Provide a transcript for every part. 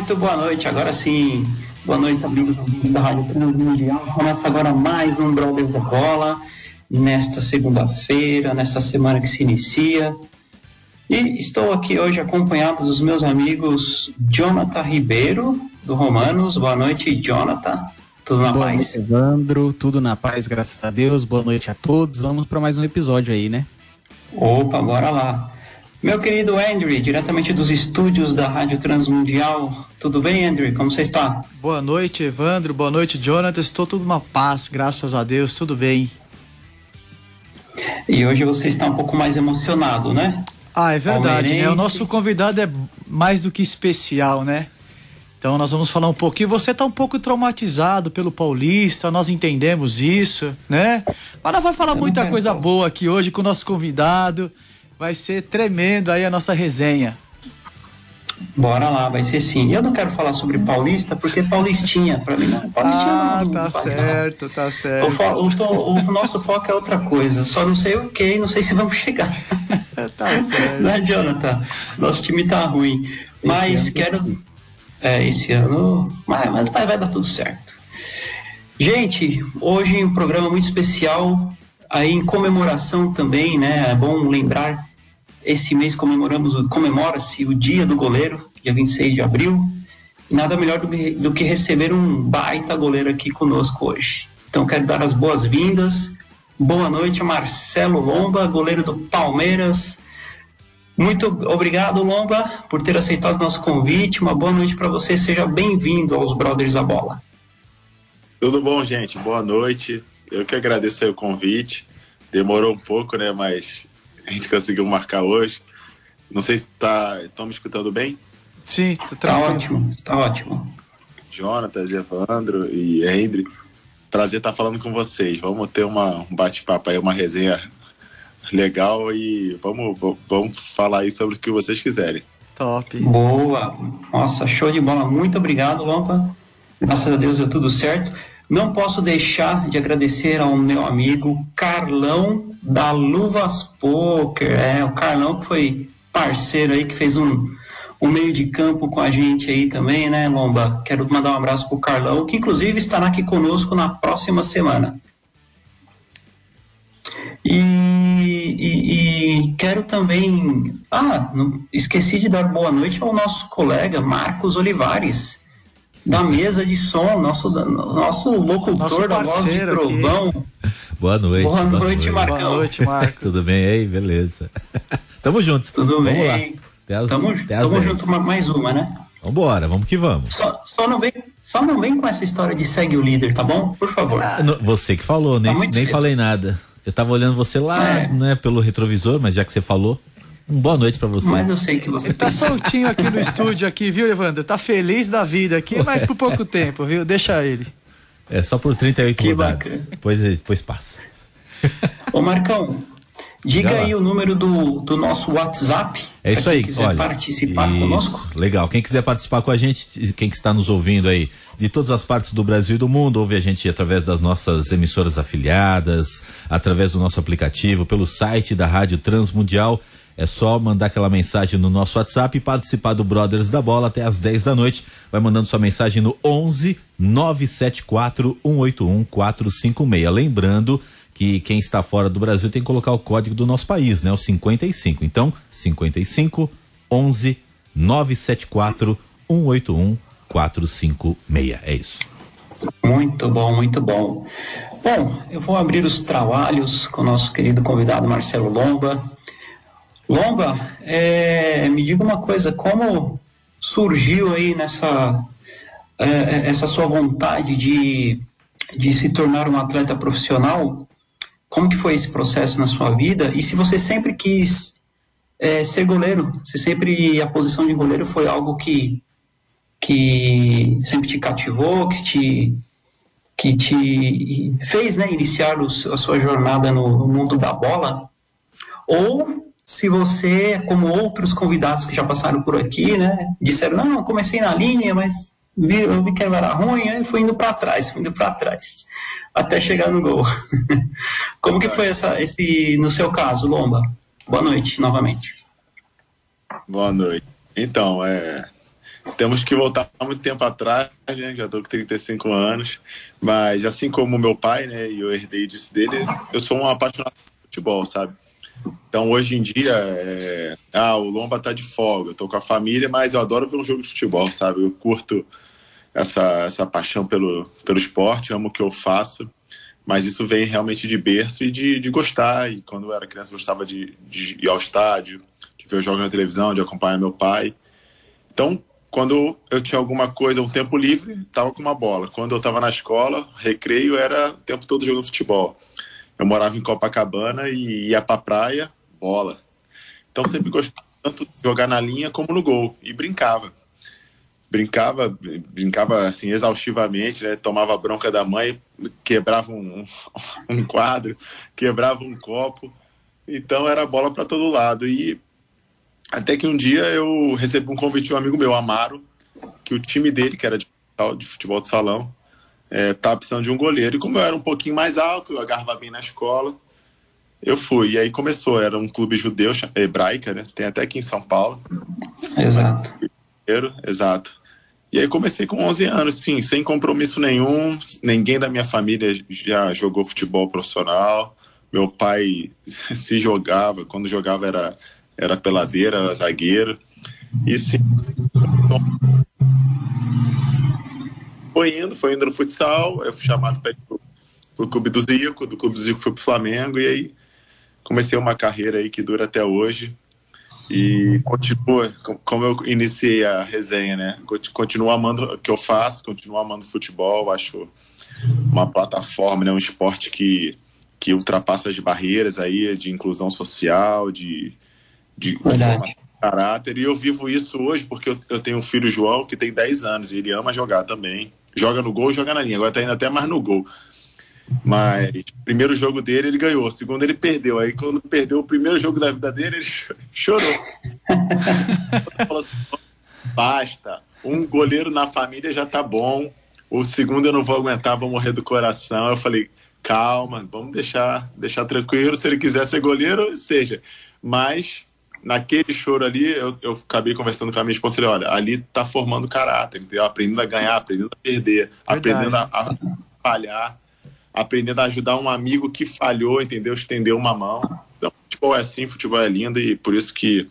Muito boa noite, agora sim. Boa noite, amigos ouvintes da Rádio Transmundial. Começa agora mais um Brothers da Bola, nesta segunda-feira, nesta semana que se inicia. E estou aqui hoje acompanhado dos meus amigos Jonathan Ribeiro, do Romanos. Boa noite, Jonathan. Tudo na Boa paz? noite, Evandro. Tudo na paz, graças a Deus. Boa noite a todos. Vamos para mais um episódio aí, né? Opa, bora lá. Meu querido Andrew, diretamente dos estúdios da Rádio Transmundial. Tudo bem, Andrew? Como você está? Boa noite, Evandro. Boa noite, Jonathan. Estou tudo uma paz, graças a Deus, tudo bem. E hoje você está um pouco mais emocionado, né? Ah, é verdade, né? O nosso convidado é mais do que especial, né? Então nós vamos falar um pouquinho. Você está um pouco traumatizado pelo Paulista, nós entendemos isso, né? Mas nós vamos falar Eu muita coisa falar. boa aqui hoje com o nosso convidado. Vai ser tremendo aí a nossa resenha. Bora lá, vai ser sim. Eu não quero falar sobre Paulista, porque Paulistinha, pra mim não. Paulistinha Ah, não, tá não pode certo, tá. O, certo. o o nosso foco é outra coisa. Só não sei o que, não sei se vamos chegar. Tá certo. Não é, Jonathan? Nosso time tá ruim. Mas ano quero. É, esse ano. Mas, mas vai dar tudo certo. Gente, hoje um programa muito especial, aí em comemoração também, né? É bom lembrar, esse mês comemoramos, comemora-se o Dia do Goleiro, dia 26 de abril. E nada melhor do que, do que receber um baita goleiro aqui conosco hoje. Então quero dar as boas-vindas. Boa noite Marcelo Lomba, goleiro do Palmeiras. Muito obrigado, Lomba, por ter aceitado nosso convite. Uma boa noite para você. Seja bem-vindo aos Brothers da Bola. Tudo bom, gente? Boa noite. Eu que agradeço o convite. Demorou um pouco, né? Mas a gente conseguiu marcar hoje. Não sei se tá, estão me escutando bem? Sim, tá Tá ótimo, tá ótimo. Jonatas, Evandro e Hendry. Prazer estar falando com vocês. Vamos ter uma, um bate-papo aí, uma resenha legal e vamos, vamos falar aí sobre o que vocês quiserem. Top. Boa. Nossa, show de bola. Muito obrigado, Lomba. Graças a Deus deu tudo certo. Não posso deixar de agradecer ao meu amigo Carlão da Luvas Poker. É, o Carlão que foi parceiro aí, que fez um, um meio de campo com a gente aí também, né, Lomba? Quero mandar um abraço pro Carlão, que inclusive estará aqui conosco na próxima semana. E, e- e quero também. Ah, não- esqueci de dar boa noite ao nosso colega Marcos Olivares, da mesa de som, nosso, nosso locutor Nosso da voz de parceiro aqui. trovão. Boa noite. Boa noite, Marcão. Boa noite, Marco. Tudo bem aí? Beleza. Tamo juntos. Tudo vamos bem? Lá. Até as, Tamo, até as tamo 10. junto, ma- mais uma, né? Vambora, vamos que vamos. Só, só, não vem, só não vem com essa história de segue o líder, tá bom? Por favor. No- Você que falou, nem, Tá nem cedo. falei nada. Eu tava olhando você lá, É. né, pelo retrovisor, mas já que você falou, boa noite pra você. Mas eu sei que você Tá soltinho aqui no estúdio aqui, viu, Evandro? Tá feliz da vida aqui, mas por pouco tempo, viu? Deixa ele. É só por 38 Que rodadas. bacana. Depois, depois passa. Ô Marcão, diga aí o número do, do nosso WhatsApp. É isso pra quem aí, quiser olha. participar isso, conosco. Legal. Quem quiser participar com a gente, quem que está nos ouvindo aí de todas as partes do Brasil e do mundo, ouve a gente através das nossas emissoras afiliadas, através do nosso aplicativo, pelo site da Rádio Transmundial. É só mandar aquela mensagem no nosso WhatsApp e participar do Brothers da Bola até às 10 da noite. Vai mandando sua mensagem no 11 974 181 456. Lembrando que quem está fora do Brasil tem que colocar o código do nosso país, né? O 55. Então, 55 11 974 181 456. É isso. Muito bom, muito bom. Bom, eu vou abrir os trabalhos com o nosso querido convidado Marcelo Lomba. Lomba, é, me diga uma coisa, como surgiu aí nessa é, essa sua vontade de, de se tornar um atleta profissional? Como que foi esse processo na sua vida? E se você sempre quis é, ser goleiro, se sempre a posição de goleiro foi algo que que sempre te cativou, que te que te fez né, iniciar a sua jornada no, no mundo da bola, ou se você, como outros convidados que já passaram por aqui, né, disseram, não, comecei na linha, mas vi, eu vi que era ruim, aí fui indo para trás, fui indo para trás, até chegar no gol. como que foi essa, esse, no seu caso, Lomba? Boa noite, novamente. Boa noite. Então, é, temos que voltar muito tempo atrás, né? Já estou com 35 anos. Mas assim como meu pai, né? E eu herdei disso dele, eu sou um apaixonado por futebol, sabe? Então hoje em dia, é... ah, o Lomba tá de folga, eu tô com a família, mas eu adoro ver um jogo de futebol, sabe? Eu curto essa, essa paixão pelo, pelo esporte, amo o que eu faço, mas isso vem realmente de berço e de, de gostar. E quando eu era criança, eu gostava de, de ir ao estádio, de ver os jogos na televisão, de acompanhar meu pai. Então, quando eu tinha alguma coisa, um tempo livre, tava com uma bola. Quando eu tava na escola, recreio era o tempo todo jogando futebol. Eu morava em Copacabana e ia pra praia, bola. Então sempre gostei tanto de jogar na linha como no gol e brincava. Brincava, brincava assim exaustivamente, né? Tomava bronca da mãe, quebrava um, um quadro, quebrava um copo. Então era bola para todo lado e até que um dia eu recebi um convite de um amigo meu, Amaro, que o time dele, que era de futebol de salão, é, precisando de um goleiro. E como eu era um pouquinho mais alto, eu agarrava bem na escola, eu fui. E aí começou, era um clube judeu, hebraica, né? Tem até aqui em São Paulo. Exato. Exato. E aí comecei com 11 anos, sim, sem compromisso nenhum. Ninguém da minha família já jogou futebol profissional. Meu pai se jogava, quando jogava era era peladeira, era zagueiro. E sim, foi indo, foi indo no futsal, eu fui chamado para o clube do Zico, do clube do Zico fui pro Flamengo e aí comecei uma carreira aí que dura até hoje. E continua, como eu iniciei a resenha, né? Continuo amando o que eu faço, continuo amando futebol, acho uma plataforma, né? um esporte que, que ultrapassa as barreiras aí de inclusão social, de, de caráter. E eu vivo isso hoje porque eu, eu, tenho um filho, João, que tem 10 anos e ele ama jogar também. Joga no gol, joga na linha. Agora tá indo até mais no gol. Mas primeiro jogo dele ele ganhou, segundo ele perdeu. Aí quando perdeu o primeiro jogo da vida dele, ele chorou. assim, basta, um goleiro na família já tá bom. O segundo eu não vou aguentar, vou morrer do coração. Eu falei, calma, vamos deixar, deixar tranquilo. Se ele quiser ser goleiro, seja. Mas naquele choro ali, eu, eu acabei conversando com a minha esposa e falei, olha, ali tá formando caráter, entendeu? Aprendendo a ganhar, aprendendo a perder, Verdade. aprendendo a, a, falhar, aprendendo a ajudar um amigo que falhou, entendeu? Estendeu uma mão. Então, futebol é assim, futebol é lindo e por isso que,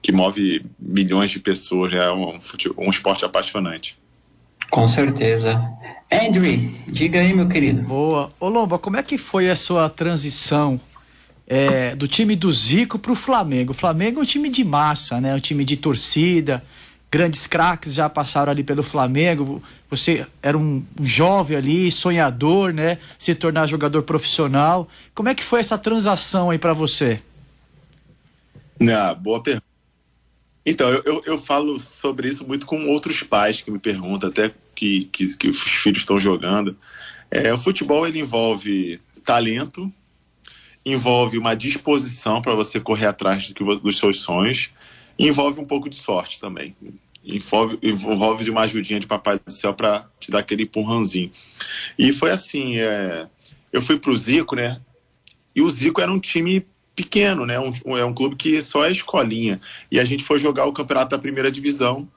que move milhões de pessoas, é um, um esporte apaixonante. Com certeza. Andrew, diga aí, meu querido. Boa. Ô Lomba, como é que foi a sua transição é, do time do Zico para o Flamengo. O Flamengo é um time de massa, né? Um time de torcida. Grandes craques já passaram ali pelo Flamengo. Você era um jovem ali, sonhador, né? Se tornar jogador profissional. Como é que foi essa transação aí para você? Ah, boa pergunta. Então, eu, eu, eu, falo sobre isso muito com outros pais que me perguntam, até que, que, que os filhos estão jogando. É, o futebol ele envolve talento, envolve uma disposição para você correr atrás do dos seus sonhos e envolve um pouco de sorte também. Envolve, envolve de uma ajudinha de papai do céu para te dar aquele empurrãozinho. E foi assim, é, eu fui para o Zico, né? E o Zico era um time pequeno, né? Um, é um clube que só é escolinha. E a gente foi jogar o campeonato da primeira divisão,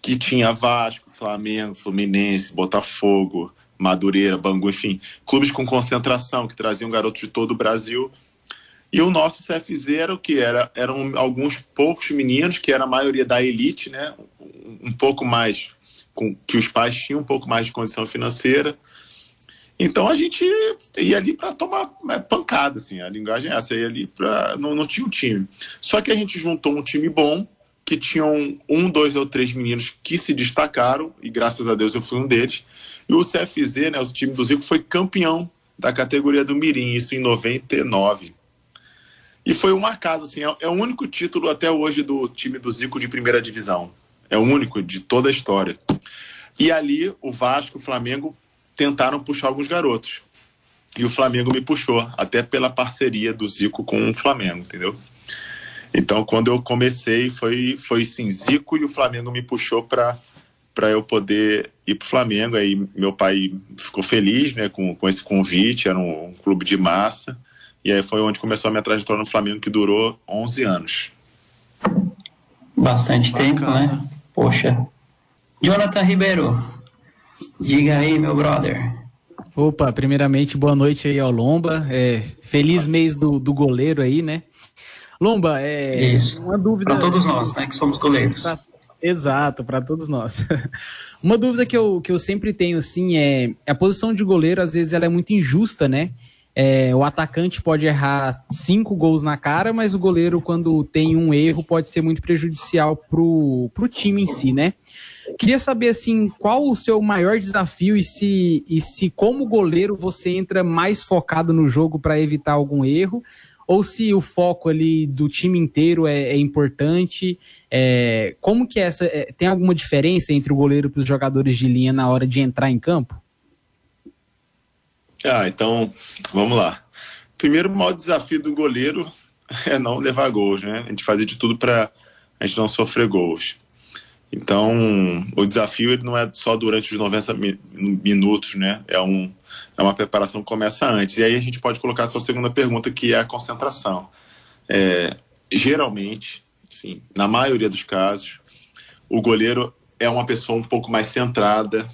que tinha Vasco, Flamengo, Fluminense, Botafogo, Madureira, Bangu, enfim, clubes com concentração que traziam garotos de todo o Brasil. E o nosso CFZ era o que? Era, eram alguns poucos meninos, que era a maioria da elite, né? Um pouco mais, com, que os pais tinham um pouco mais de condição financeira. Então a gente ia ali para tomar é, pancada, assim, a linguagem é essa, ia ali para. Não, não tinha um time. Só que a gente juntou um time bom, que tinham um, dois ou três meninos que se destacaram, e graças a Deus eu fui um deles. E o CFZ, né, o time do Zico, foi campeão da categoria do Mirim, isso em 99. E foi uma casa, assim, é, é o único título até hoje do time do Zico de primeira divisão. É o único de toda a história. E ali o Vasco, o Flamengo tentaram puxar alguns garotos. E o Flamengo me puxou, até pela parceria do Zico com o Flamengo, entendeu? Então, quando eu comecei, foi, foi sim, Zico e o Flamengo me puxou para para eu poder ir para o Flamengo. Aí meu pai ficou feliz né, com, com esse convite, era um, um, clube de massa. E aí foi onde começou a minha trajetória no Flamengo, que durou 11 anos. Bastante Bacana. tempo, né? Poxa. Jonathan Ribeiro, diga aí, meu brother. Opa, primeiramente, boa noite aí ao Lomba. É, feliz mês do, do goleiro aí, né? Lomba, é Isso. uma dúvida. Para todos nós, né, que somos goleiros. Pra, exato, para todos nós. uma dúvida que eu, que eu sempre tenho, assim, é a posição de goleiro, às vezes, ela é muito injusta, né? É, o atacante pode errar cinco gols na cara, mas o goleiro, quando tem um erro, pode ser muito prejudicial pro, pro time em si, né? Queria saber, assim, qual o seu maior desafio e se, e se como goleiro, você entra mais focado no jogo para evitar algum erro, ou se o foco ali do time inteiro é, é importante. É, como que é essa. É, tem alguma diferença entre o goleiro e os jogadores de linha na hora de entrar em campo? Ah, então, vamos lá. Primeiro, o maior desafio do goleiro é não levar gols, né? A gente fazer de tudo para a gente não sofrer gols. Então, o desafio ele não é só durante os 90 minutos, né? É, um, é uma preparação que começa antes. E aí a gente pode colocar a sua segunda pergunta, que é a concentração. É, geralmente, sim, na maioria dos casos, o goleiro é uma pessoa um pouco mais centrada,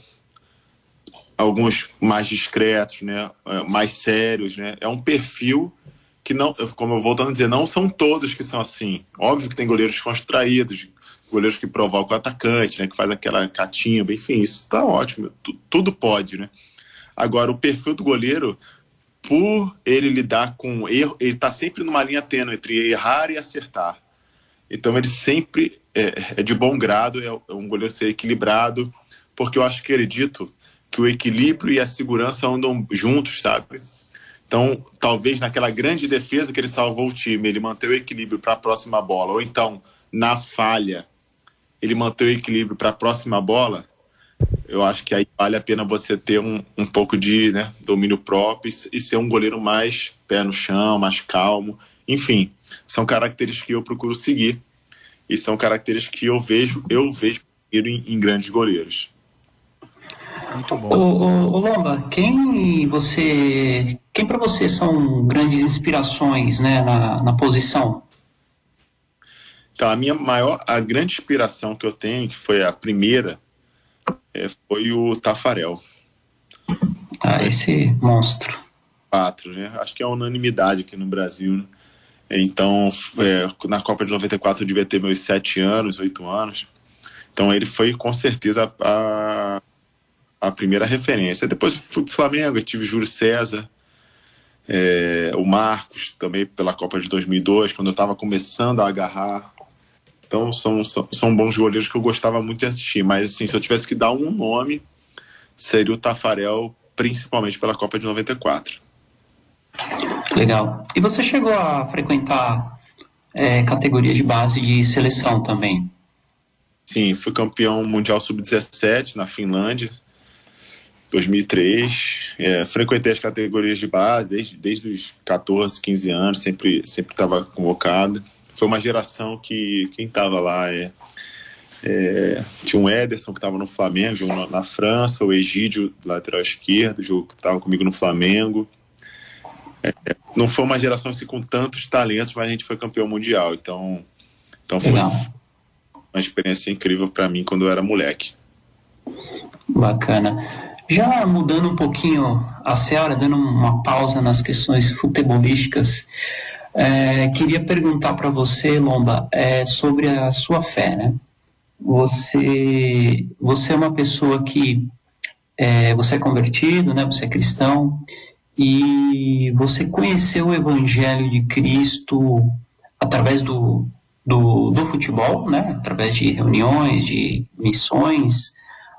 alguns mais discretos, né, é, mais sérios, né? É um perfil que não, como eu voltando a dizer, não são todos que são assim. Óbvio que tem goleiros contraídos, goleiros que provocam o atacante, né, que faz aquela catimba, enfim, isso tá ótimo, tudo pode, né? Agora o perfil do goleiro, por ele lidar com erro, ele tá sempre numa linha tênue entre errar e acertar. Então ele sempre é, é de bom grado, é, é um goleiro ser equilibrado, porque eu acho que acredito que o equilíbrio e a segurança andam juntos, sabe? Então, talvez naquela grande defesa que ele salvou o time, ele manteve o equilíbrio para a próxima bola, ou então na falha, ele manteve o equilíbrio para a próxima bola. Eu acho que aí vale a pena você ter um, um pouco de né, domínio próprio e, e ser um goleiro mais pé no chão, mais calmo. Enfim, são características que eu procuro seguir e são características que eu vejo, eu vejo em, em grandes goleiros. Muito bom. O, Lomba, quem você, quem para você são grandes inspirações, né, na, na posição? Então, a minha maior, a grande inspiração que eu tenho, que foi a primeira, é, foi o Tafarel. Ah, esse monstro. Quatro, né? Acho que é unanimidade aqui no Brasil, né? Então, é, na Copa de 94 eu devia ter meus sete anos, oito anos. Então ele foi com certeza a, a primeira referência. Depois fui pro Flamengo, eu tive Júlio César, é, o Marcos também pela Copa de 2002, quando eu estava começando a agarrar. Então são, são, são, bons goleiros que eu gostava muito de assistir. Mas assim, se eu tivesse que dar um nome, seria o Tafarel, principalmente pela Copa de 94. Legal. E você chegou a frequentar é, categoria de base de seleção também? Sim, fui campeão mundial sub-17 na Finlândia, 2003. É, frequentei as categorias de base desde, desde os 14, 15 anos, sempre sempre estava convocado. Foi uma geração que quem estava lá é, é, tinha um Ederson que estava no Flamengo, jogou na França, o Egídio, lateral esquerdo, que estava comigo no Flamengo. É, não foi uma geração assim, com tantos talentos, mas a gente foi campeão mundial. Então, então foi Legal. uma experiência incrível para mim quando eu era moleque. Bacana. Já mudando um pouquinho a senhora, dando uma pausa nas questões futebolísticas, é, queria perguntar para você, Lomba, é, sobre a sua fé, né? Você, você é uma pessoa que é, você é convertido, né? Você é cristão e você conheceu o Evangelho de Cristo através do, do, do futebol, né? Através de reuniões, de missões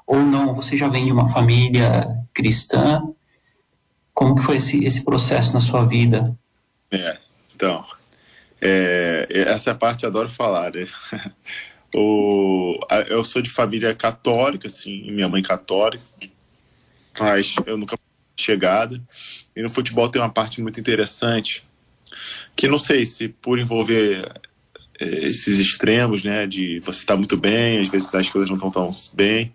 ou não, você já vem de uma família cristã. Como que foi esse, esse processo na sua vida? É, então, é, essa é parte eu adoro falar, né? o, eu sou de família católica, assim, minha mãe católica, mas eu nunca chegada. E no futebol tem uma parte muito interessante, que não sei se por envolver é, esses extremos, né, de você estar tá muito bem, às vezes as coisas não estão tão bem.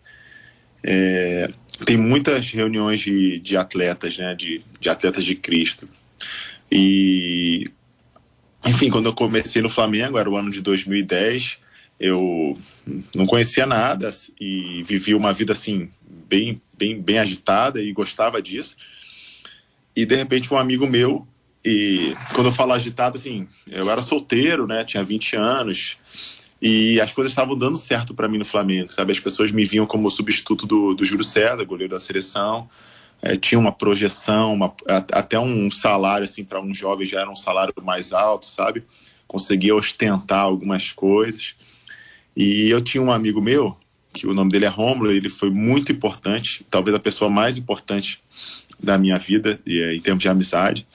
É, tem muitas reuniões de, de atletas, né, de, de atletas de Cristo. E, enfim, quando eu comecei no Flamengo, era o ano de 2010, eu não conhecia nada e vivia uma vida assim bem bem bem agitada e gostava disso. E de repente um amigo meu e quando eu falo agitado assim eu era solteiro né tinha 20 anos e as coisas estavam dando certo para mim no Flamengo sabe? As pessoas me viam como substituto do, do Júlio César goleiro da seleção é, tinha uma projeção uma, até um salário assim para um jovem já era um salário mais alto sabe conseguia ostentar algumas coisas e eu tinha um amigo meu, que o nome dele é Rômulo, ele foi muito importante, talvez a pessoa mais importante da minha vida, eh, em termos de amizade,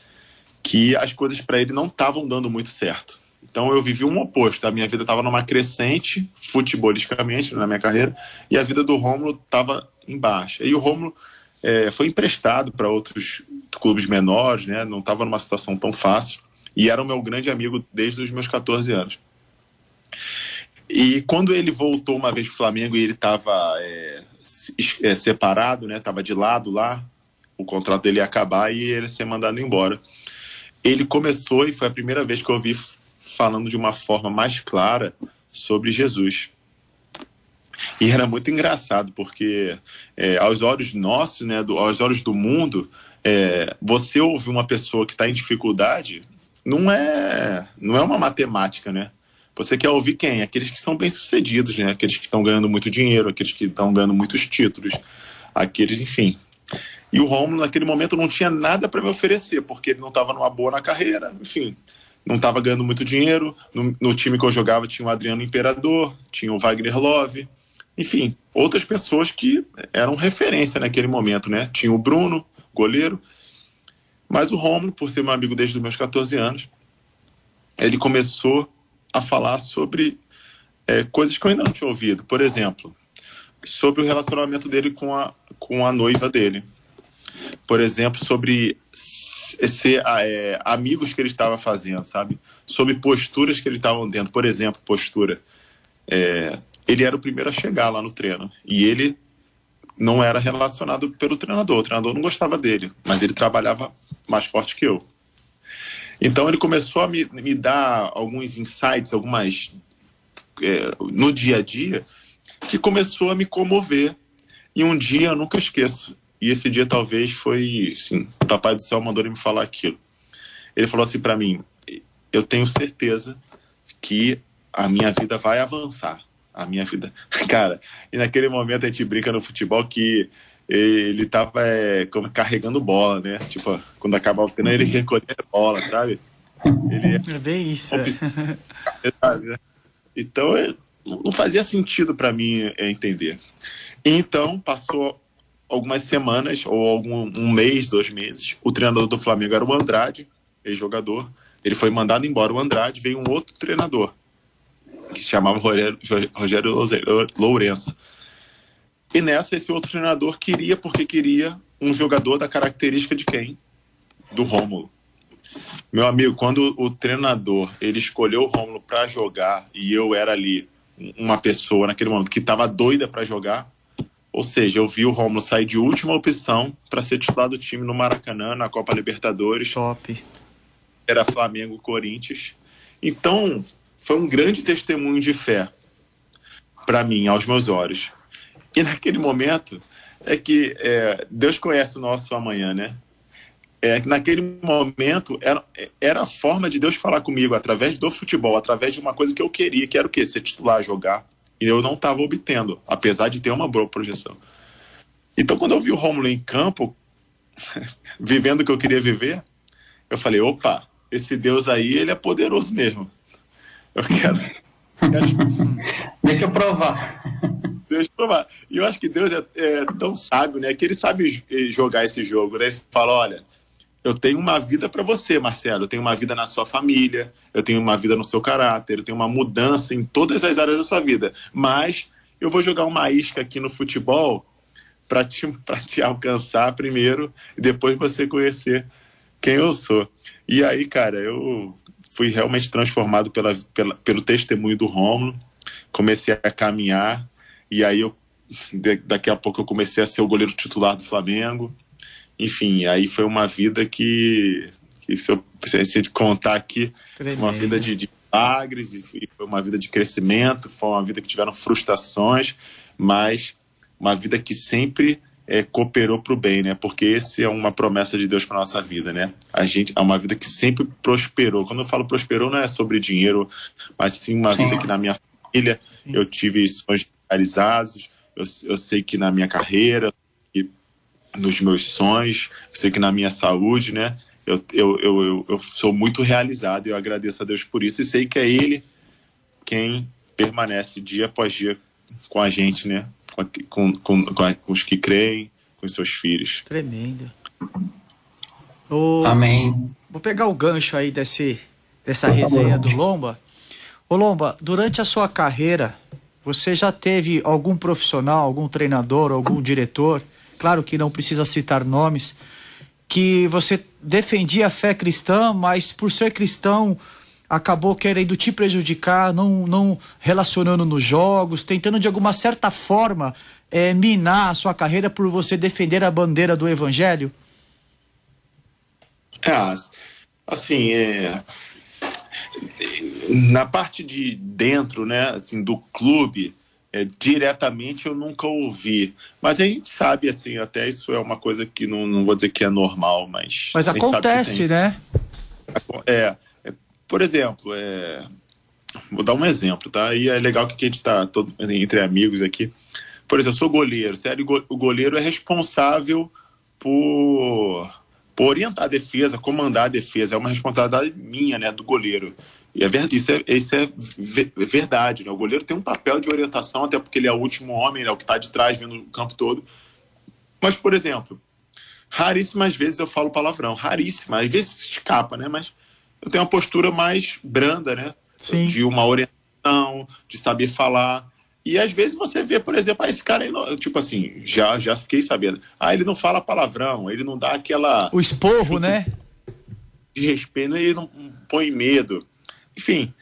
que as coisas para ele não estavam dando muito certo. Então eu vivi um oposto. A minha vida estava numa crescente, futebolisticamente, na minha carreira, e a vida do Rômulo estava em baixa. E o Rômulo é, foi emprestado para outros clubes menores, né? não estava numa situação tão fácil, e era o meu grande amigo desde os meus 14 anos. E quando ele voltou uma vez para o Flamengo e ele estava é, é, separado, né? Tava de lado lá, o contrato dele ia acabar e ele ia ser mandado embora. Ele começou e foi a primeira vez que eu ouvi falando de uma forma mais clara sobre Jesus. E era muito engraçado, porque é, aos olhos nossos, né, do, aos olhos do mundo, é, você ouvir uma pessoa que está em dificuldade não é, não é uma matemática, né? Você quer ouvir quem? Aqueles que são bem-sucedidos, né? Aqueles que estão ganhando muito dinheiro, aqueles que estão ganhando muitos títulos, aqueles, enfim. E o Romulo, naquele momento, não tinha nada para me oferecer, porque ele não estava numa boa na carreira, enfim. Não estava ganhando muito dinheiro. No, no, time que eu jogava tinha o Adriano Imperador, tinha o Wagner Love, enfim, outras pessoas que eram referência naquele momento, né? Tinha o Bruno, goleiro. Mas o Romulo, por ser meu amigo desde os meus 14 anos, ele começou a falar sobre é, coisas que eu ainda não tinha ouvido. Por exemplo, sobre o relacionamento dele com a, com a noiva dele. Por exemplo, sobre ser é, amigos que ele estava fazendo, sabe? Sobre posturas que ele estava tendo. Por exemplo, postura. É, ele era o primeiro a chegar lá no treino. E ele não era relacionado pelo treinador. O treinador não gostava dele, mas ele trabalhava mais forte que eu. Então ele começou a me, me dar alguns insights, algumas é, no dia a dia, que começou a me comover. E um dia eu nunca esqueço. E esse dia talvez foi, sim, o Papai do Céu mandou ele me falar aquilo. Ele falou assim para mim: eu tenho certeza que a minha vida vai avançar. A minha vida. Cara, e naquele momento a gente brinca no futebol que ele tava é, carregando bola, né? Tipo, quando acabava o treino, ele recolhia a bola, sabe? Ele é bem isso. Né? Então, é, não fazia sentido para mim é, entender. Então, passou algumas semanas, ou algum um mês, dois meses, o treinador do Flamengo era o Andrade, ex-jogador. Ele foi mandado embora. O Andrade veio um outro treinador, que se chamava Rogério, Rogério Lourenço. E nessa, esse outro treinador queria, porque queria, um jogador da característica de quem? Do Rômulo. Meu amigo, quando o treinador ele escolheu o Rômulo para jogar e eu era ali uma pessoa naquele momento que estava doida para jogar, ou seja, eu vi o Rômulo sair de última opção para ser titular do time no Maracanã, na Copa Libertadores. Top. Era Flamengo Corinthians. Então, foi um grande testemunho de fé para mim, aos meus olhos. E naquele momento é que é, Deus conhece o nosso amanhã, né? É que naquele momento era, era a forma de Deus falar comigo através do futebol, através de uma coisa que eu queria, que era o quê? Ser titular, jogar. E eu não estava obtendo, apesar de ter uma boa projeção. Então, quando eu vi o Romulo em campo, vivendo o que eu queria viver, eu falei: opa, esse Deus aí, ele é poderoso mesmo. Eu quero. quero... Deixa eu provar. Deixa eu provar. E eu acho que Deus é, é, tão sábio, né? Que ele sabe jogar esse jogo, né? Ele fala: olha, eu tenho uma vida para você, Marcelo. Eu tenho uma vida na sua família, eu tenho uma vida no seu caráter, eu tenho uma mudança em todas as áreas da sua vida. Mas eu vou jogar uma isca aqui no futebol para te, te alcançar primeiro e depois você conhecer quem eu sou. E aí, cara, eu fui realmente transformado pela, pela, pelo testemunho do Romulo, comecei a caminhar, e aí eu, daqui a pouco eu comecei a ser o goleiro titular do Flamengo. Enfim, aí foi uma vida que, que se eu precisasse contar aqui, foi uma vida de, de milagres, e foi uma vida de crescimento, foi uma vida que tiveram frustrações, mas uma vida que sempre é, cooperou para o bem, né? Porque esse é uma promessa de Deus para nossa vida, né? A gente é uma vida que sempre prosperou. Quando eu falo prosperou, não é sobre dinheiro, mas sim uma sim. vida que na minha família sim. eu tive sonhos realizados. Eu, eu sei que na minha carreira, nos meus sonhos, eu sei que na minha saúde, né? Eu, eu, eu, eu, eu sou muito realizado e eu agradeço a Deus por isso e sei que é Ele quem permanece dia após dia com a gente, né? Com, com, com, os que creem, com os seus filhos. Tremendo. O... Amém. Vou pegar o gancho aí desse, dessa resenha do Lomba. Ô Lomba, durante a sua carreira, você já teve algum profissional, algum treinador, algum diretor, claro que não precisa citar nomes, que você defendia a fé cristã, mas por ser cristão acabou querendo te prejudicar, não, não relacionando nos jogos, tentando de alguma certa forma é, minar a sua carreira por você defender a bandeira do evangelho? É, assim, é, na parte de dentro, né, assim, do clube, é, diretamente eu nunca ouvi. Mas a gente sabe, assim, até isso é uma coisa que não, não vou dizer que é normal, mas. Mas acontece, tem... né? É. Por exemplo, é... vou dar um exemplo, tá? E é legal que a gente está entre amigos aqui. Por exemplo, eu sou goleiro, sério, o goleiro é responsável por, por orientar a defesa, comandar a defesa. É uma responsabilidade minha, né, do goleiro. E é, isso é, isso é verdade, né? O goleiro tem um papel de orientação, até porque ele é o último homem, né, o que está de trás, vendo o campo todo. Mas, por exemplo, raríssimas vezes eu falo palavrão, raríssimas, às vezes escapa, né? Mas eu tenho uma postura mais branda, né? Sim. De uma orientação, de saber falar. E às vezes você vê, por exemplo, ah, esse cara aí, não, tipo assim, já, já fiquei sabendo. Ah, ele não fala palavrão, ele não dá aquela. O esporro, né? De respeito, ele não põe medo. Enfim,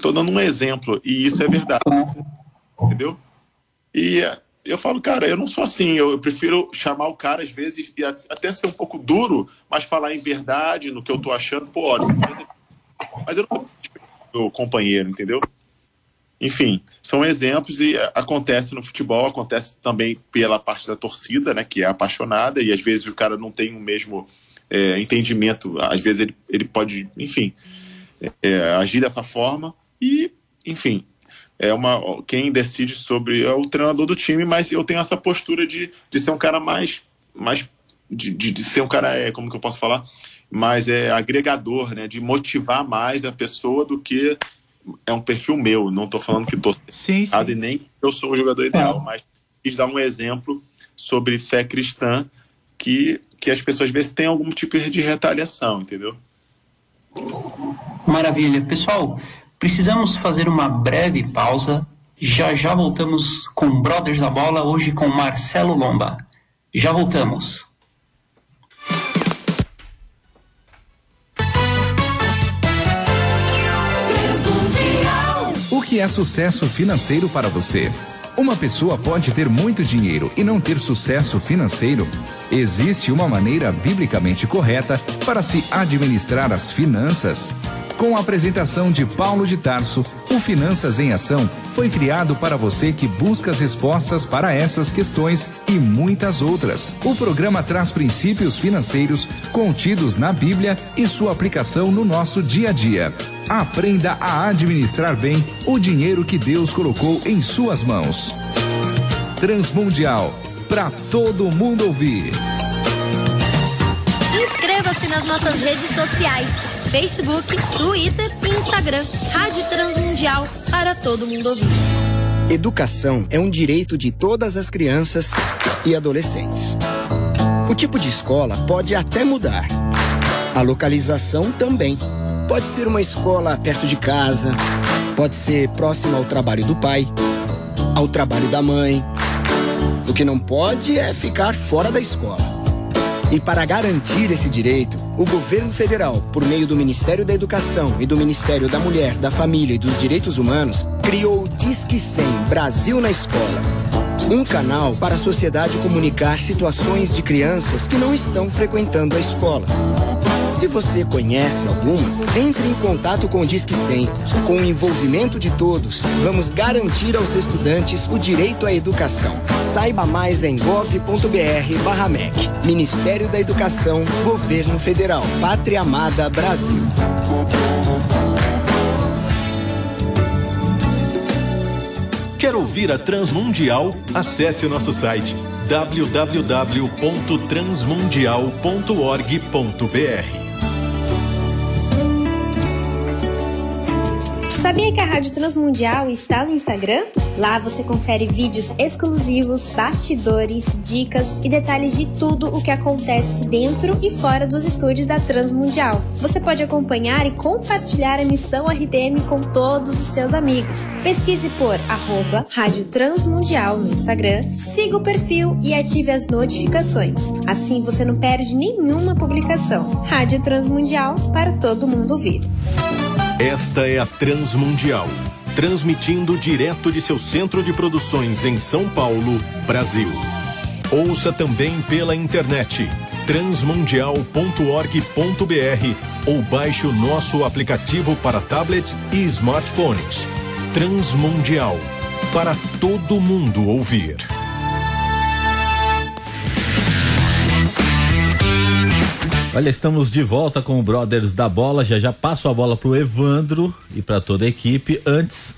tô dando um exemplo, e isso é verdade. Entendeu? E eu falo, cara, eu não sou assim, eu, eu, prefiro chamar o cara às vezes e até ser um pouco duro, mas falar em verdade, no que eu tô achando, pô, olha, mas eu não meu companheiro, entendeu? Enfim, são exemplos e é, acontece no futebol, acontece também pela parte da torcida, né, que é apaixonada e às vezes o cara não tem o mesmo é, entendimento, às vezes ele, ele pode, enfim, é, agir dessa forma e, enfim, é uma quem decide sobre é o treinador do time, mas eu tenho essa postura de, de ser um cara mais mais de, de, de ser um cara é como que eu posso falar mais é agregador, né, de motivar mais a pessoa do que é um perfil meu. Não estou falando que estou sim, sim. e nem eu sou o jogador ideal, é. mas quis dar um exemplo sobre fé cristã que que as pessoas às vezes têm algum tipo de retaliação, entendeu? Maravilha, pessoal. Precisamos fazer uma breve pausa. Já já voltamos com Brothers da Bola, hoje com Marcelo Lomba. Já voltamos. O que é sucesso financeiro para você? Uma pessoa pode ter muito dinheiro e não ter sucesso financeiro? Existe uma maneira biblicamente correta para se administrar as finanças? Com a apresentação de Paulo de Tarso, o Finanças em Ação foi criado para você que busca as respostas para essas questões e muitas outras. O programa traz princípios financeiros contidos na Bíblia e sua aplicação no nosso dia a dia. Aprenda a administrar bem o dinheiro que Deus colocou em suas mãos. Transmundial para todo mundo ouvir. Inscreva-se nas nossas redes sociais Facebook, Twitter e Instagram. Rádio Transmundial para todo mundo ouvir. Educação é um direito de todas as crianças e adolescentes. O tipo de escola pode até mudar. A localização também. Pode ser uma escola perto de casa, pode ser próxima ao trabalho do pai, ao trabalho da mãe. O que não pode é ficar fora da escola. E para garantir esse direito, o governo federal, por meio do Ministério da Educação e do Ministério da Mulher, da Família e dos Direitos Humanos, criou o Disque 100 Brasil na Escola. Um canal para a sociedade comunicar situações de crianças que não estão frequentando a escola. Se você conhece alguma, entre em contato com o Disque 100. Com o envolvimento de todos, vamos garantir aos estudantes o direito à educação. Saiba mais em gov.br/mec. Ministério da Educação, Governo Federal, Pátria Amada Brasil. Quer ouvir a Transmundial? Acesse o nosso site www.transmundial.org.br. Sabia que a Rádio Transmundial está no Instagram? Lá você confere vídeos exclusivos, bastidores, dicas e detalhes de tudo o que acontece dentro e fora dos estúdios da Transmundial. Você pode acompanhar e compartilhar a missão RTM com todos os seus amigos. Pesquise por arroba Rádio Transmundial no Instagram, siga o perfil e ative as notificações. Assim você não perde nenhuma publicação. Rádio Transmundial para todo mundo ouvir. Esta é a Transmundial, transmitindo direto de seu centro de produções em São Paulo, Brasil. Ouça também pela internet transmundial.org.br ou baixe o nosso aplicativo para tablet e smartphones. Transmundial, para todo mundo ouvir. Olha, estamos de volta com o Brothers da Bola. Já já passo a bola pro Evandro e para toda a equipe. Antes,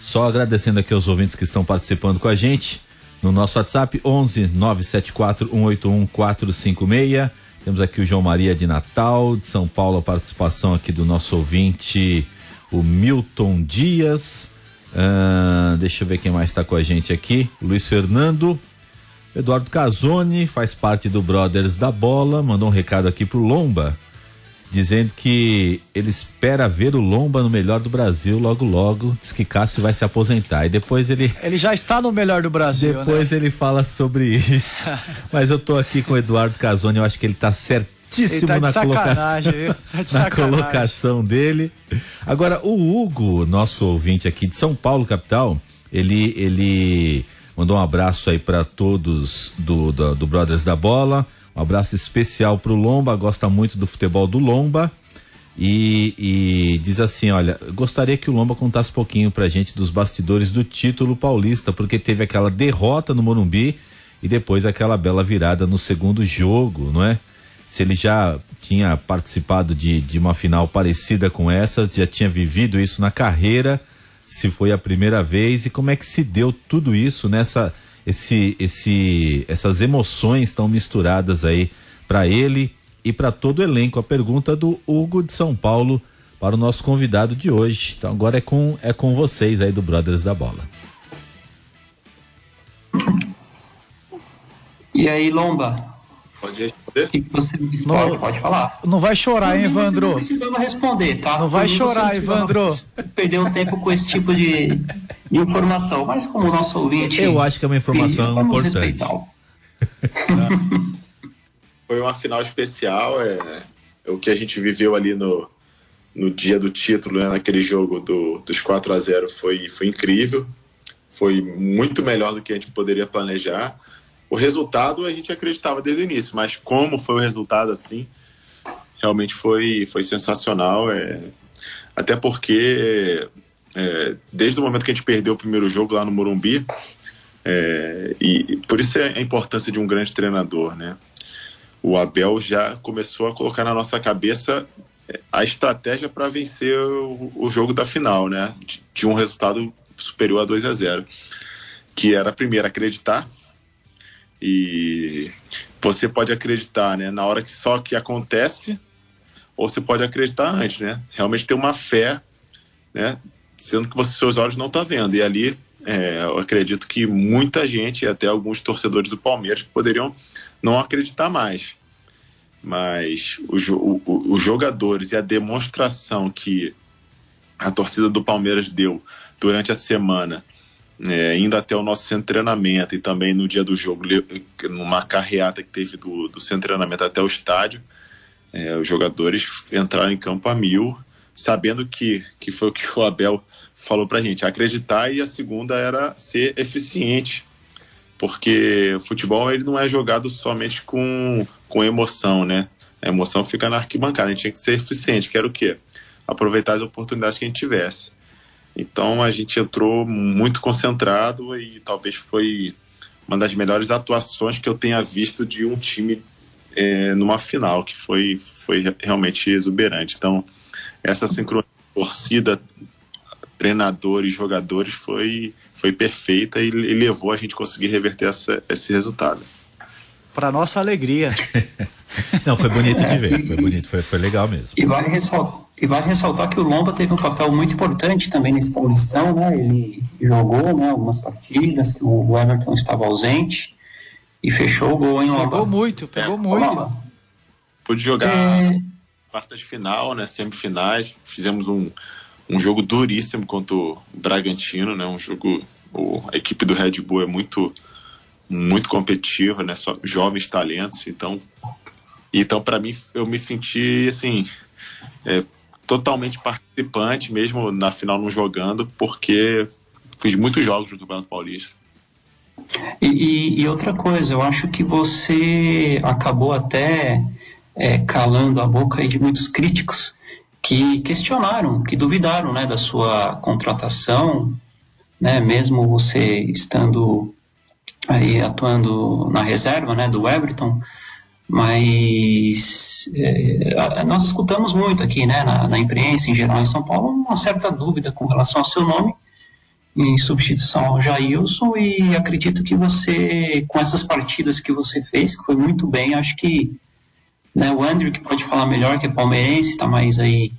só agradecendo aqui aos ouvintes que estão participando com a gente no nosso WhatsApp 11 974 181 456. Temos aqui o João Maria de Natal, de São Paulo, a participação aqui do nosso ouvinte, o Milton Dias. Ah, deixa eu ver quem mais está com a gente aqui. Luiz Fernando. Eduardo Casoni faz parte do Brothers da Bola, mandou um recado aqui pro Lomba, dizendo que ele espera ver o Lomba no melhor do Brasil logo logo. Diz que Cássio vai se aposentar. E depois ele. Ele já está no melhor do Brasil, Depois né? ele fala sobre isso. Mas eu tô aqui com o Eduardo Casoni, eu acho que ele tá certíssimo Ele tá na colocação? Tá na colocação dele. Agora, o Hugo, nosso ouvinte aqui de São Paulo, capital, ele, ele mandou um abraço aí para todos do, do, do Brothers da Bola. Um abraço especial pro Lomba, gosta muito do futebol do Lomba. E, e diz assim: olha, gostaria que o Lomba contasse um pouquinho pra gente dos bastidores do título paulista, porque teve aquela derrota no Morumbi e depois aquela bela virada no segundo jogo, não é? Se ele já tinha participado de, de uma final parecida com essa, já tinha vivido isso na carreira, se foi a primeira vez e como é que se deu tudo isso nessa esse esse essas emoções tão misturadas aí para ele e para todo o elenco. A pergunta do Hugo de São Paulo para o nosso convidado de hoje. Então agora é com é com vocês aí do Brothers da Bola. E aí, Lomba? Pode responder? O que, que você? Não- Pode, pode falar. Não vai chorar, hein, Evandro? Não precisava responder, tá? Não vai chorar, Evandro. Perdeu tempo com esse tipo de, informação. Mas como o nosso ouvinte. Eu acho que é uma informação vamos importante. respeitá-lo. Foi uma final especial, é, é o que a gente viveu ali no, no dia do título, né, naquele jogo do, dos 4 a 0 foi, foi incrível, foi muito melhor do que a gente poderia planejar. O resultado a gente acreditava desde o início, mas como foi o resultado assim, realmente foi, foi sensacional, é, até porque é, desde o momento que a gente perdeu o primeiro jogo lá no Morumbi, é, e por isso é a importância de um grande treinador, né? o Abel já começou a colocar na nossa cabeça eh, a estratégia para vencer o, o jogo da final, né? De, de um resultado superior a 2 a 0 Que era primeiro acreditar e você pode acreditar, né? Na hora que só que acontece, ou você pode acreditar antes, né? Realmente ter uma fé, né? Sendo que você, seus olhos não estão vendo. E ali é, eu acredito que muita gente, até alguns torcedores do Palmeiras, poderiam não acreditar mais. Mas os jogadores e a demonstração que a torcida do Palmeiras deu durante a semana, é, indo até o nosso centro de treinamento e também no dia do jogo, numa carreata que teve do, do centro de treinamento até o estádio, é, os jogadores entraram em campo a mil, sabendo que, que foi o que o Abel falou pra gente, acreditar e a segunda era ser eficiente, porque o futebol ele não é jogado somente com, com emoção, né? A emoção fica na arquibancada, a gente tinha que ser eficiente, que era o quê? Aproveitar as oportunidades que a gente tivesse. Então a gente entrou muito concentrado e talvez foi uma das melhores atuações que eu tenha visto de um time é, numa final, que foi, foi realmente exuberante. Então, essa sincronia torcida, treinador e jogadores foi, foi perfeita e, e levou a gente a conseguir reverter essa, esse resultado. Para nossa alegria. Não, foi bonito de ver, foi bonito, foi, foi legal mesmo. E vale, ressaltar, e vale ressaltar que o Lomba teve um papel muito importante também nesse Paulistão, né? Ele jogou né, algumas partidas que o Everton estava ausente e fechou o gol em Lomba. Pegou muito, pegou é, muito. Lomba. Pude jogar é... quartas de final, né? Semifinais, fizemos um, um jogo duríssimo contra o Bragantino, né? Um jogo. O, a equipe do Red Bull é muito muito competitiva, né? Só jovens talentos, então então para mim eu me senti assim é, totalmente participante, mesmo na final não jogando, porque fiz muitos jogos no Campeonato Paulista. E, e, e outra coisa, eu acho que você acabou até é, calando a boca de muitos críticos que questionaram, que duvidaram né, da sua contratação, né, mesmo você estando aí atuando na reserva né, do Everton, mas é, nós escutamos muito aqui né, na, na, imprensa em geral em São Paulo uma certa dúvida com relação ao seu nome em substituição ao Jailson e acredito que você, com essas partidas que você fez, que foi muito bem, acho que né, o Andrew que pode falar melhor, que é palmeirense, está mais aí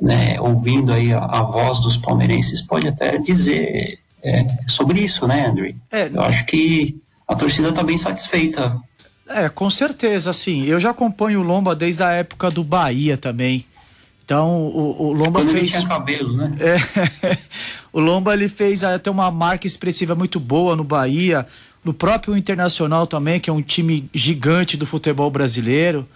né, ouvindo aí a, a, voz dos palmeirenses, pode até dizer é, sobre isso, né, Andrew? É, Eu acho que a torcida está bem satisfeita. É, com certeza, assim. Eu já acompanho o Lomba desde a época do Bahia também. Então, o, o Lomba Quando fez. Ele tinha cabelo, né? É, o Lomba ele fez até uma marca expressiva muito boa no Bahia, no próprio Internacional também, que é um time gigante do futebol brasileiro.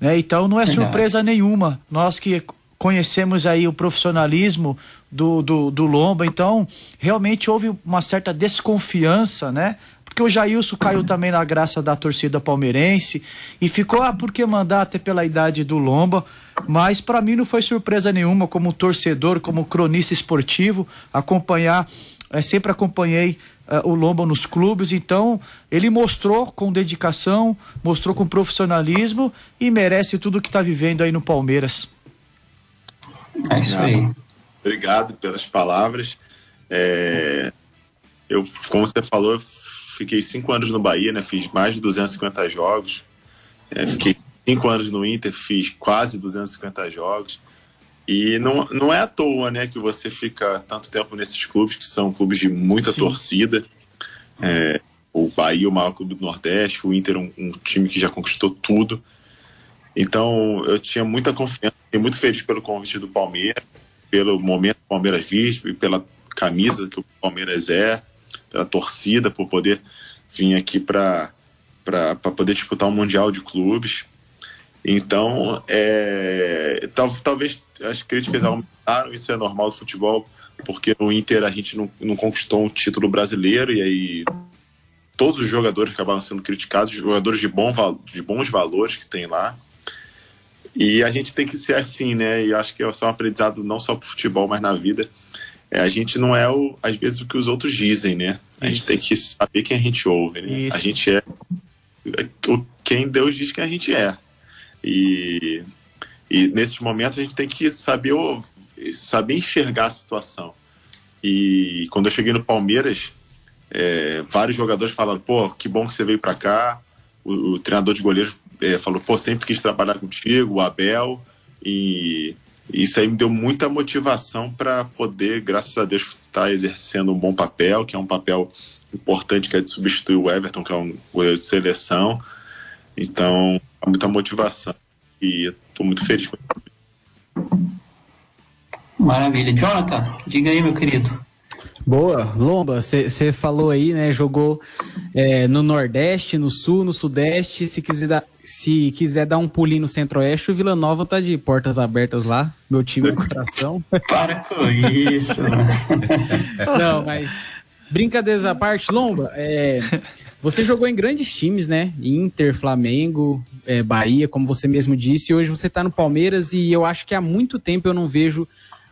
Né? Então, não é surpresa nenhuma. Nós que conhecemos aí o profissionalismo do, do, do Lomba, então realmente houve uma certa desconfiança, né? Porque o Jailson caiu também na graça da torcida palmeirense e ficou, ah, por que mandar até pela idade do Lomba? Mas para mim não foi surpresa nenhuma, como torcedor, como cronista esportivo, acompanhar, é, sempre acompanhei uh, o Lomba nos clubes, então ele mostrou com dedicação, mostrou com profissionalismo e merece tudo o que está vivendo aí no Palmeiras. É isso aí. Obrigado pelas palavras. É, eu, como você falou, eu fiquei cinco anos no Bahia, né? Fiz mais de 250 jogos. É, fiquei cinco anos no Inter, fiz quase 250 jogos. E não, não é à toa, né, que você fica tanto tempo nesses clubes, que são clubes de muita Sim. torcida. É, o Bahia, o maior clube do Nordeste, o Inter, um, um time que já conquistou tudo. Então, eu tinha muita confiança, fiquei muito feliz pelo convite do Palmeiras, pelo momento que o Palmeiras vive, pela camisa que o Palmeiras é, pela torcida, por poder vir aqui para poder disputar um Mundial de Clubes. Então, é, tal, talvez as críticas aumentaram, isso é normal do futebol, porque no Inter a gente não, não conquistou um título brasileiro e aí todos os jogadores acabaram sendo criticados, jogadores de, bom, de bons valores que tem lá. E a gente tem que ser assim, né? E acho que é um aprendizado não só para futebol, mas na vida. É, a gente não é, o, às vezes, o que os outros dizem, né? A Isso. gente tem que saber quem a gente ouve, né? Isso. A gente é quem Deus diz que a gente é. E, e nesses momentos a gente tem que saber, saber enxergar a situação. E quando eu cheguei no Palmeiras, é, vários jogadores falaram: pô, que bom que você veio para cá. O, o, treinador de goleiros é, falou: pô, sempre quis trabalhar contigo, o Abel. E, Isso aí me deu muita motivação para poder, graças a Deus, estar tá exercendo um bom papel, que é um papel importante, que é de substituir o Everton, que é um goleiro de seleção. Então, muita motivação e estou muito feliz com isso. Maravilha. Jonathan, diga aí, meu querido. Boa, Lomba, você falou aí, né? Jogou é, no Nordeste, no Sul, no Sudeste. Se quiser, dar, se quiser dar um pulinho no Centro-Oeste, o Vila Nova tá de portas abertas lá. Meu time do coração. Para com isso. Não, mas brincadeiras à parte, Lomba, é, você jogou em grandes times, né? Inter, Flamengo, é, Bahia, como você mesmo disse. E hoje você tá no Palmeiras e eu acho que há muito tempo eu não vejo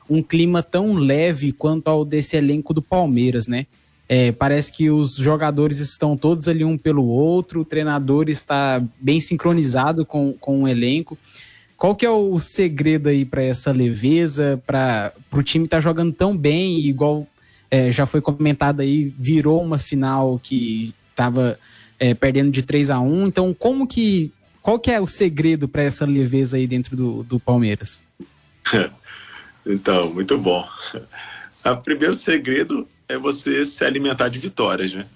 um clima tão leve quanto ao desse elenco do Palmeiras, né? É, parece que os jogadores estão todos ali um pelo outro, o treinador está bem sincronizado com, com o elenco. Qual que é o segredo aí para essa leveza, para o time estar tá jogando tão bem, igual é, já foi comentado aí, virou uma final que estava é, perdendo de 3 a 1 Então, como que. Qual que é o segredo para essa leveza aí dentro do, do Palmeiras? Então, muito bom. O primeiro segredo é você se alimentar de vitórias, né?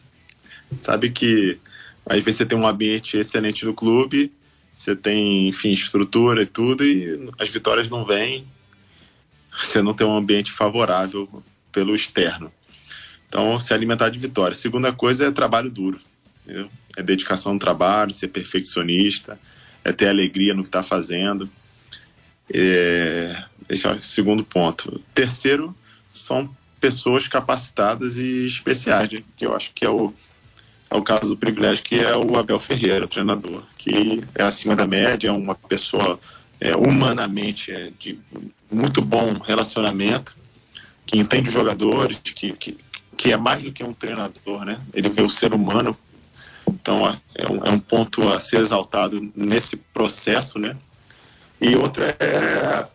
Sabe que aí você tem um ambiente excelente no clube, você tem, enfim, estrutura e tudo, e as vitórias não vêm, você não tem um ambiente favorável pelo externo. Então, se alimentar de vitórias. Segunda coisa é trabalho duro, entendeu? É dedicação no trabalho, ser perfeccionista, é ter alegria no que está fazendo. É, esse é o segundo ponto. Terceiro, são pessoas capacitadas e especiais, né? que eu acho que é o, é o caso do privilégio, que é o Abel Ferreira, o treinador, que é acima da média, é uma pessoa é, humanamente é, de muito bom relacionamento, que entende os jogadores, que, que, que é mais do que um treinador, né? Ele vê o ser humano. Então é um, é um ponto a ser exaltado nesse processo, né? E outra é,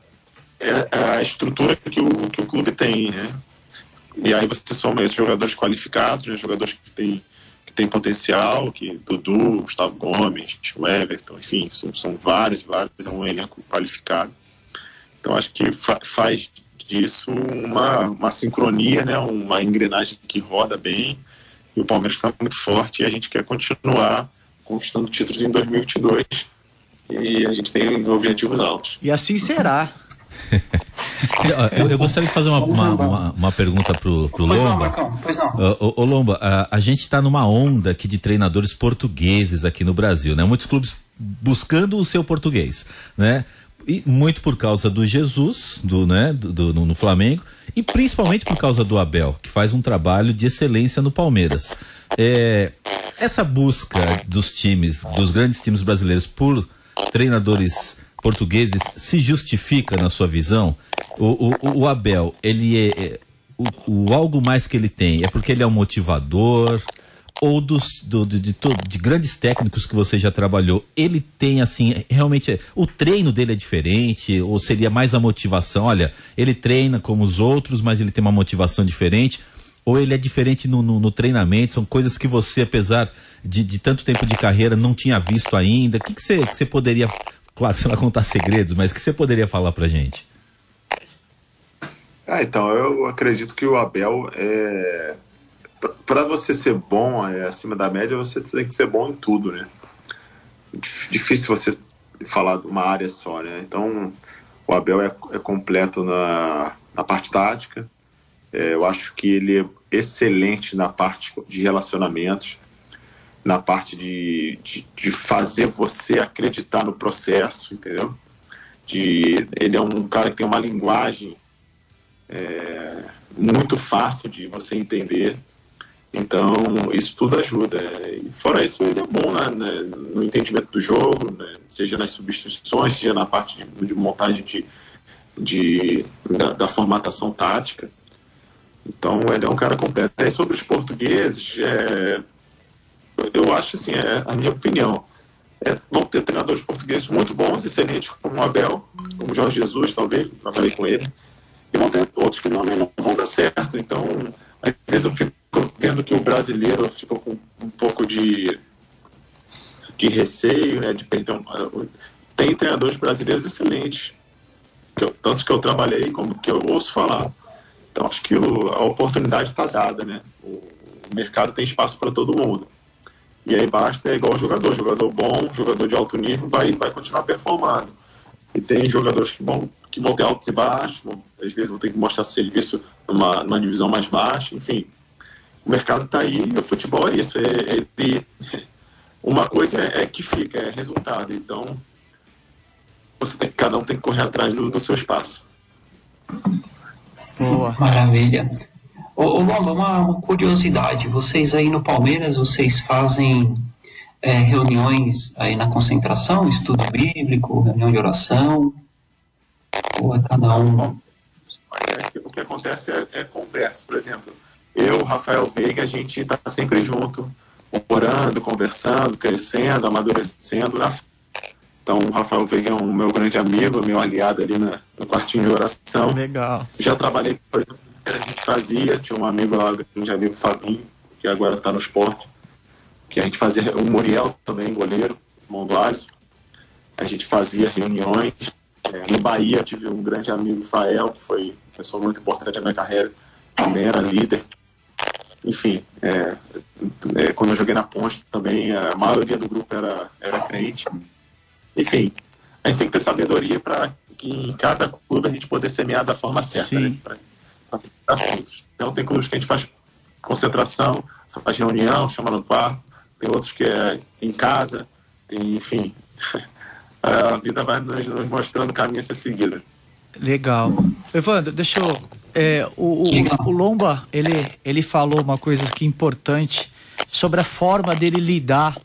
é a estrutura que o, que o clube tem, né? E aí você soma esses jogadores qualificados, né? jogadores que têm que tem potencial, que Dudu, Gustavo Gomes, o Everton, enfim, são, são vários, vários, é um elenco qualificado. Então acho que fa faz disso uma, uma sincronia, né? uma engrenagem que roda bem e o Palmeiras está muito forte e a gente quer continuar conquistando títulos em 2022 e a gente tem objetivos altos. E assim será. eu, eu, gostaria de fazer uma, uma, uma, uma pergunta pro, pro pois Lomba. Não, pois não. Ô, ô, Lomba, a, a gente está numa onda aqui de treinadores portugueses aqui no Brasil, né? Muitos clubes buscando o seu português, né? E muito por causa do Jesus, do, né, do, do, no Flamengo, e principalmente por causa do Abel, que faz um trabalho de excelência no Palmeiras. É, essa busca dos times, dos grandes times brasileiros por treinadores portugueses se justifica na sua visão? O, o, o Abel, ele é, é o, o, algo mais que ele tem é porque ele é um motivador ou dos do, de, de, de, grandes técnicos que você já trabalhou, ele tem assim, realmente o treino dele é diferente ou seria mais a motivação? Olha, ele treina como os outros, mas ele tem uma motivação diferente ou ele é diferente no, no, no treinamento? São coisas que você, apesar de, de, tanto tempo de carreira, não tinha visto ainda. O que, que, você, que você poderia, claro, você vai contar segredos, mas o que você poderia falar pra gente? Ah, então, eu acredito que o Abel é. Para você ser bom é, acima da média, você tem que ser bom em tudo, né? Difícil você falar de uma área só, né? Então, o Abel é, é completo na, na parte tática. É, eu acho que ele é excelente na parte de relacionamentos, na parte de, de, de fazer você acreditar no processo, entendeu? De, ele é um cara que tem uma linguagem é, muito fácil de você entender. Então, isso tudo ajuda. E fora isso, ele é bom né, no entendimento do jogo, né, seja nas substituições, seja na parte de, de montagem de, de da, da, formatação tática. Então, ele é um cara completo. E sobre os portugueses, é, eu acho assim, é a minha opinião. É, vão ter treinadores portugueses muito bons, excelentes, como o Abel, como o Jorge Jesus, talvez, trabalhei com ele, e vão ter outros que não, não vão dar certo. Então, às vezes eu fico vendo que o brasileiro ficou com um pouco de, de receio, né, de perder um, Tem treinadores brasileiros excelentes. que eu, tanto que eu trabalhei como que eu ouço falar. Então acho que o, a oportunidade está dada, né? O, o mercado tem espaço para todo mundo. E aí basta, é igual jogador, jogador bom, jogador de alto nível, vai, vai continuar performando. E tem jogadores que vão, que vão ter altos e baixos, vão, às vezes vão ter que mostrar serviço numa, numa divisão mais baixa, enfim. O mercado está aí e o futebol é isso. É, é, uma coisa é, é, que fica, é resultado. Então, você tem, cada um tem que correr atrás do, do seu espaço. Boa. Maravilha. Ô, ô uma, uma, curiosidade. Vocês aí no Palmeiras, vocês fazem é, reuniões aí na concentração, estudo bíblico, reunião de oração? Ou é cada um? É, o que acontece é, é conversa. Por exemplo, eu, Rafael Veiga, a gente está sempre junto, orando, conversando, crescendo, amadurecendo. Então, o Rafael Veiga é um meu grande amigo, meu aliado ali na, no quartinho de oração. Legal. Já trabalhei, por exemplo, a gente fazia, tinha um amigo lá, grande amigo Fabinho, que agora está no esporte, que a gente fazia, o Muriel também, goleiro, Alisson. A gente fazia reuniões. É, no Bahia tive um grande amigo, Fael, que foi pessoa muito importante na minha carreira, também era líder. Enfim, é, é, quando eu joguei na Ponte também, a maioria do grupo era, era crente. Enfim, a gente tem que ter sabedoria para que em cada clube a gente poder semear da forma certa, né? Então tem clubes que a gente faz concentração, faz reunião, chama no quarto, tem outros que é em casa, tem, enfim. a vida vai nos, nos mostrando o caminho a ser seguido. Legal. Evandro, deixa eu. É, o, o, o, Lomba, ele, ele falou uma coisa que importante sobre a forma dele lidar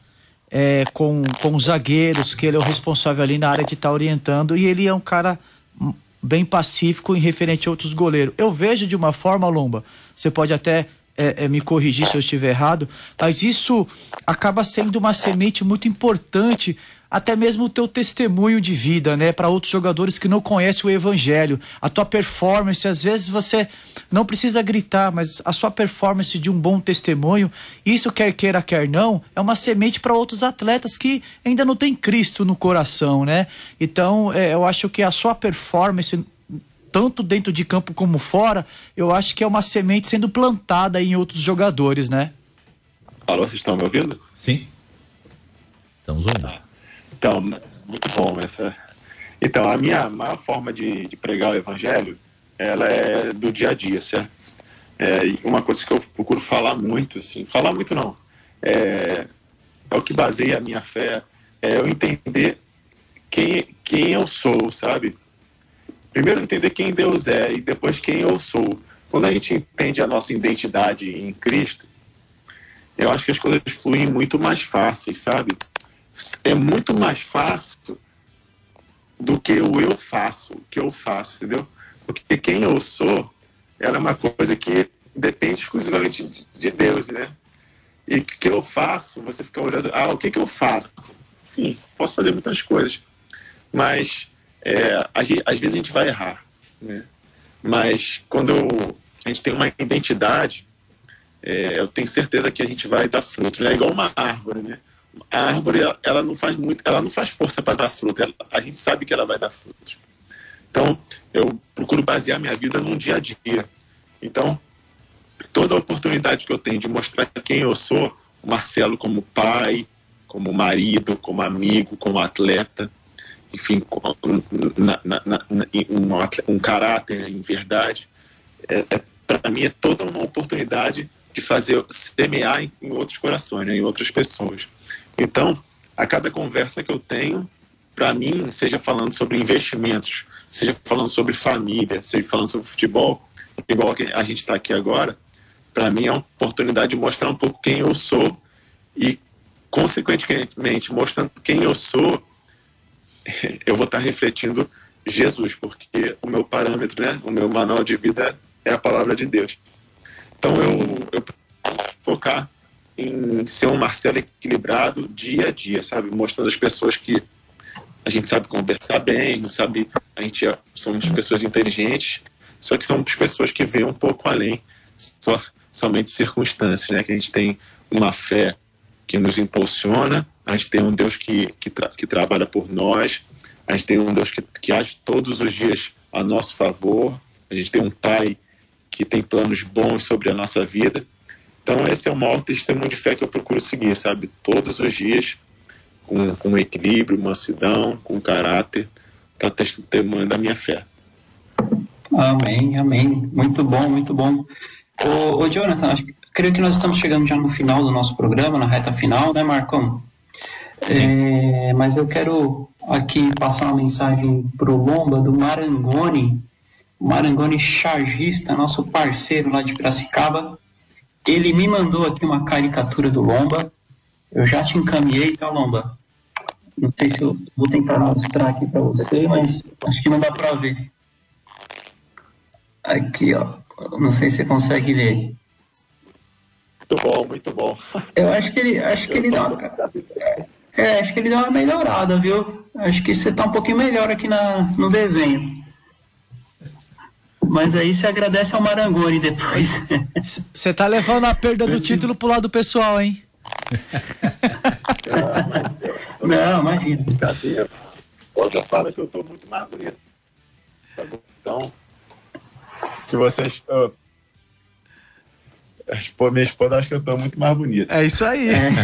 é, com, com os zagueiros, que ele é o responsável ali na área de estar tá orientando, e ele é um cara bem pacífico em referente a outros goleiros. Eu vejo de uma forma, Lomba, você pode até é, é, me corrigir se eu estiver errado, mas isso acaba sendo uma semente muito importante até mesmo o teu testemunho de vida, né, para outros jogadores que não conhecem o evangelho, a tua performance, às vezes você não precisa gritar, mas a sua performance de um bom testemunho, isso quer queira quer não, é uma semente para outros atletas que ainda não tem Cristo no coração, né? Então, é, eu acho que a sua performance tanto dentro de campo como fora, eu acho que é uma semente sendo plantada em outros jogadores, né? Alô, vocês estão me ouvindo? Sim. Estamos ouvindo. Ah. Então, muito bom essa. Então, a minha maior forma de, de pregar o evangelho, ela é do dia a dia, certo? É, uma coisa que eu procuro falar muito, assim, falar muito não, é, é o que baseia a minha fé, é eu entender quem, quem eu sou, sabe? Primeiro entender quem Deus é e depois quem eu sou. Quando a gente entende a nossa identidade em Cristo, eu acho que as coisas fluem muito mais fáceis, sabe? é muito mais fácil do que o eu faço, o que eu faço, entendeu? Porque quem eu sou era uma coisa que depende exclusivamente de Deus, né? E o que eu faço, você fica olhando, ah, o que, que eu faço? Enfim, posso fazer muitas coisas, mas é, às vezes a gente vai errar, né? Mas quando a gente tem uma identidade, é, eu tenho certeza que a gente vai dar frutos, né? É igual uma árvore, né? a árvore ela não faz muito, ela não faz força para dar fruto. Ela, a gente sabe que ela vai dar frutos. Então, eu procuro basear minha vida num dia a dia. Então, toda oportunidade que eu tenho de mostrar quem eu sou, o Marcelo como pai, como marido, como amigo, como atleta, enfim, na, na, na, um, um, caráter em verdade, é, é para mim é toda uma oportunidade de fazer semear em, em outros corações, né, em outras pessoas. Então, a cada conversa que eu tenho, para mim, seja falando sobre investimentos, seja falando sobre família, seja falando sobre futebol, igual a gente está aqui agora, para mim é uma oportunidade de mostrar um pouco quem eu sou e, consequentemente, mostrando quem eu sou, eu vou estar tá refletindo Jesus, porque o meu parâmetro, né, o meu manual de vida é a palavra de Deus. Então eu, eu focar em ser um Marcelo equilibrado dia a dia, sabe? Mostrando às pessoas que a gente sabe conversar bem, sabe? A gente é, somos pessoas inteligentes, só que somos pessoas que veem um pouco além só, somente circunstâncias, né? Que a gente tem uma fé que nos impulsiona, a gente tem um Deus que, que, tra que trabalha por nós, a gente tem um Deus que, que age todos os dias a nosso favor. A gente tem um pai que tem planos bons sobre a nossa vida. Então, esse é o maior testemunho de fé que eu procuro seguir, sabe? Todos os dias, com, com equilíbrio, mansidão, com caráter, tá testemunho da minha fé. Amém, amém. Muito bom, muito bom. Ô, ô Jonathan, acho, creio que nós estamos chegando já no final do nosso programa, na reta final, né, Marcão? É, mas eu quero aqui passar uma mensagem pro Lomba do Marangoni, Marangoni chargista, nosso parceiro lá de Piracicaba. Ele me mandou aqui uma caricatura do Lomba. Eu já te encaminhei, tá, Lomba? Não sei se eu vou tentar mostrar aqui para você, mas acho que não dá para ver. Aqui, ó. Não sei se você consegue ver. Muito bom, muito bom. Eu acho que ele, acho que ele dá uma, é, acho que ele dá uma melhorada, viu? Acho que você tá um pouquinho melhor aqui na, no desenho. Mas aí você agradece ao Marangoni depois. Você tá levando a perda do título pro lado pessoal, hein? Não, imagina. Brincadeira. Você fala que eu tô muito mais bonito. Tá bom? Então, que vocês. Oh, Pô, minha esposa acha que eu tô muito mais bonito. É isso aí. É.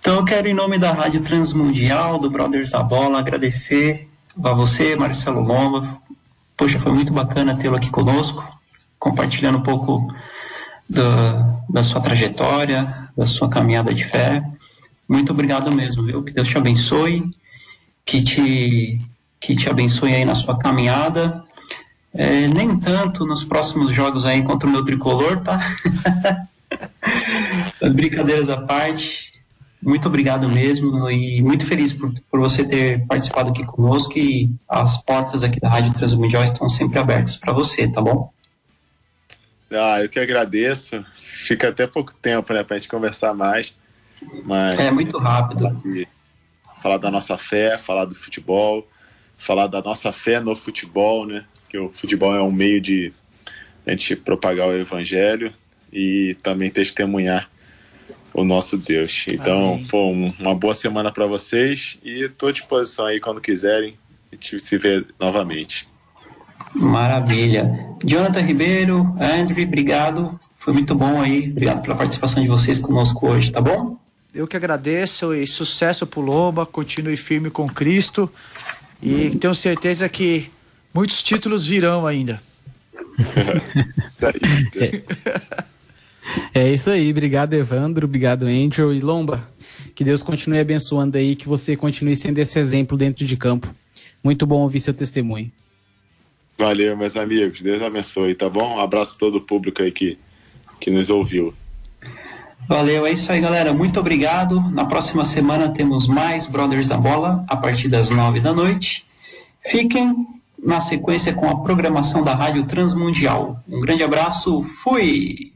então eu quero, em nome da Rádio Transmundial, do Brothers da Bola, agradecer a você, Marcelo Lomba. Poxa, foi muito bacana tê-lo aqui conosco, compartilhando um pouco da, da sua trajetória, da sua caminhada de fé. Muito obrigado mesmo, viu? Que Deus te abençoe, que te, que te abençoe aí na sua caminhada. É, nem tanto nos próximos jogos aí contra o meu tricolor, tá? As brincadeiras à parte, muito obrigado mesmo e muito feliz por, por você ter participado aqui conosco e as portas aqui da Rádio Transmundial estão sempre abertas para você, tá bom? Ah, eu que agradeço. Fica até pouco tempo, né, pra gente conversar mais. Mas é muito rápido. Falar da nossa fé, falar do futebol, falar da nossa fé no futebol, né? Que o futebol é um meio de a gente propagar o evangelho e também testemunhar o nosso Deus. Então, Amém. pô, uma boa semana para vocês e estou à disposição aí quando quiserem. A gente se vê novamente. Maravilha. Jonathan Ribeiro, Andrew, obrigado. Foi muito bom aí. Obrigado pela participação de vocês conosco hoje, tá bom? Eu que agradeço e sucesso pro Lomba. Continue firme com Cristo. E tenho certeza que muitos títulos virão ainda. é isso aí. Obrigado, Evandro. Obrigado, Andrew e Lomba. Que Deus continue abençoando aí, que você continue sendo esse exemplo dentro de campo. Muito bom ouvir seu testemunho. Valeu, meus amigos. Deus abençoe, tá bom? Um abraço a todo o público aí que, que nos ouviu. Valeu, é isso aí, galera. Muito obrigado. Na próxima semana temos mais Brothers da Bola, a partir das nove da noite. Fiquem na sequência com a programação da Rádio Transmundial. Um grande abraço, fui!